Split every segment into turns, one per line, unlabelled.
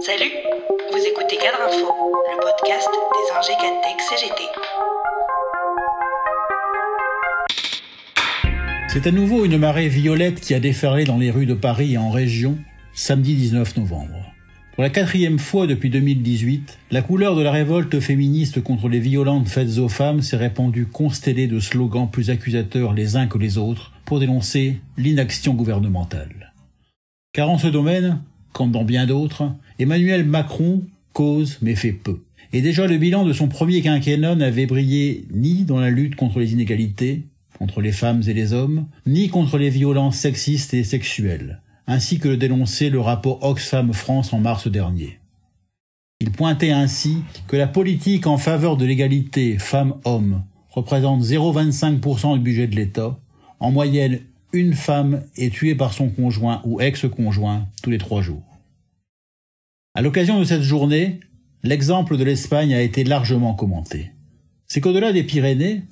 Salut, vous écoutez Cadre Info, le podcast des ingés CGT.
C'est à nouveau une marée violette qui a déferlé dans les rues de Paris et en région samedi 19 novembre. Pour la quatrième fois depuis 2018, la couleur de la révolte féministe contre les violences faites aux femmes s'est répandue constellée de slogans plus accusateurs les uns que les autres pour dénoncer l'inaction gouvernementale. Car en ce domaine, comme dans bien d'autres, Emmanuel Macron cause mais fait peu. Et déjà le bilan de son premier quinquennat n'avait brillé ni dans la lutte contre les inégalités, entre les femmes et les hommes, ni contre les violences sexistes et sexuelles, ainsi que le dénonçait le rapport Oxfam France en mars dernier. Il pointait ainsi que la politique en faveur de l'égalité femmes-hommes représente 0,25% du budget de l'État. En moyenne, une femme est tuée par son conjoint ou ex-conjoint tous les trois jours. À l'occasion de cette journée, l'exemple de l'Espagne a été largement commenté. C'est qu'au-delà des Pyrénées,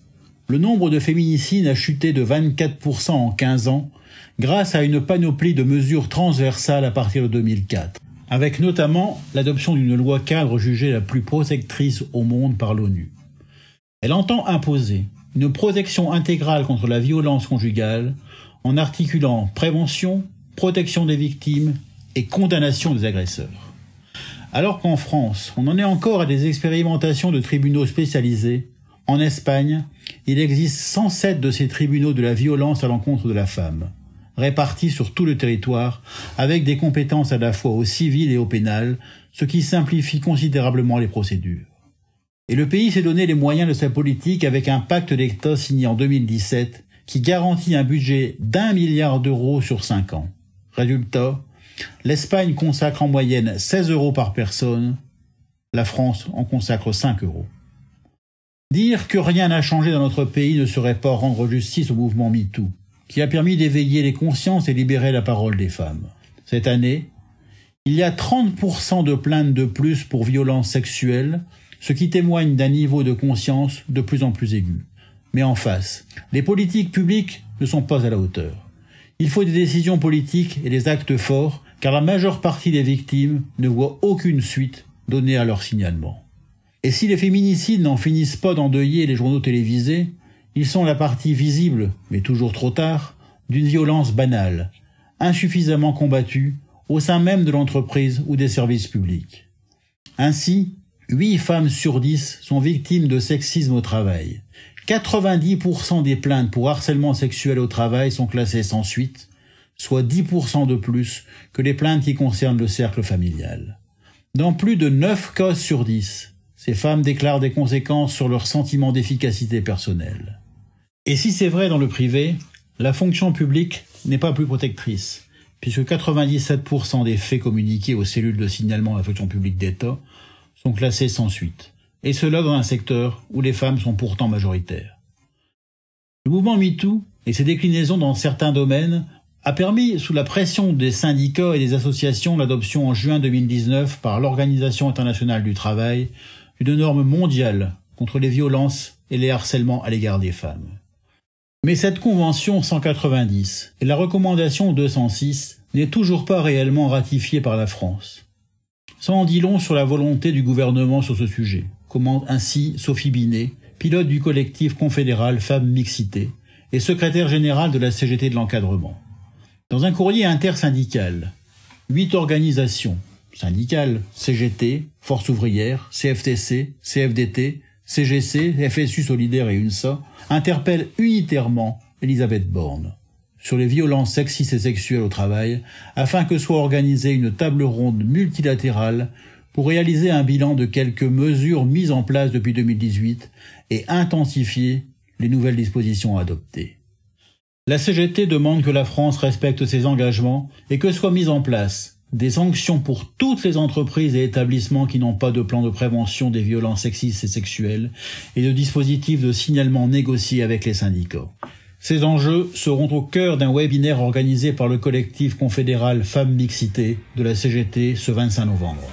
le nombre de féminicides a chuté de 24% en 15 ans grâce à une panoplie de mesures transversales à partir de 2004, avec notamment l'adoption d'une loi cadre jugée la plus protectrice au monde par l'ONU. Elle entend imposer une protection intégrale contre la violence conjugale en articulant prévention, protection des victimes et condamnation des agresseurs. Alors qu'en France, on en est encore à des expérimentations de tribunaux spécialisés, en Espagne, il existe 107 de ces tribunaux de la violence à l'encontre de la femme, répartis sur tout le territoire, avec des compétences à la fois au civil et au pénal, ce qui simplifie considérablement les procédures. Et le pays s'est donné les moyens de sa politique avec un pacte d'État signé en 2017 qui garantit un budget d'un milliard d'euros sur cinq ans. Résultat, l'Espagne consacre en moyenne 16 euros par personne, la France en consacre 5 euros. Dire que rien n'a changé dans notre pays ne serait pas rendre justice au mouvement MeToo, qui a permis d'éveiller les consciences et libérer la parole des femmes. Cette année, il y a 30% de plaintes de plus pour violences sexuelles, ce qui témoigne d'un niveau de conscience de plus en plus aigu. Mais en face, les politiques publiques ne sont pas à la hauteur. Il faut des décisions politiques et des actes forts, car la majeure partie des victimes ne voit aucune suite donnée à leur signalement. Et si les féminicides n'en finissent pas d'endeuiller les journaux télévisés, ils sont la partie visible, mais toujours trop tard, d'une violence banale, insuffisamment combattue au sein même de l'entreprise ou des services publics. Ainsi, 8 femmes sur 10 sont victimes de sexisme au travail. 90% des plaintes pour harcèlement sexuel au travail sont classées sans suite, soit 10% de plus que les plaintes qui concernent le cercle familial. Dans plus de 9 cas sur 10, ces femmes déclarent des conséquences sur leur sentiment d'efficacité personnelle. Et si c'est vrai dans le privé, la fonction publique n'est pas plus protectrice, puisque 97% des faits communiqués aux cellules de signalement à la fonction publique d'État sont classés sans suite, et cela dans un secteur où les femmes sont pourtant majoritaires. Le mouvement MeToo et ses déclinaisons dans certains domaines a permis, sous la pression des syndicats et des associations, l'adoption en juin 2019 par l'Organisation internationale du travail une norme mondiale contre les violences et les harcèlements à l'égard des femmes. Mais cette convention 190 et la recommandation 206 n'est toujours pas réellement ratifiée par la France. Ça en dit long sur la volonté du gouvernement sur ce sujet, commente ainsi Sophie Binet, pilote du collectif confédéral Femmes Mixité et secrétaire générale de la CGT de l'encadrement. Dans un courrier intersyndical, huit organisations, syndicales, CGT, Force ouvrière, CFTC, CFDT, CGC, FSU Solidaire et UNSA, interpellent unitairement Elisabeth Borne sur les violences sexistes et sexuelles au travail, afin que soit organisée une table ronde multilatérale pour réaliser un bilan de quelques mesures mises en place depuis 2018 et intensifier les nouvelles dispositions adoptées. La CGT demande que la France respecte ses engagements et que soient mises en place des sanctions pour toutes les entreprises et établissements qui n'ont pas de plan de prévention des violences sexistes et sexuelles et de dispositifs de signalement négociés avec les syndicats. Ces enjeux seront au cœur d'un webinaire organisé par le collectif confédéral Femmes Mixité de la CGT ce 25 novembre.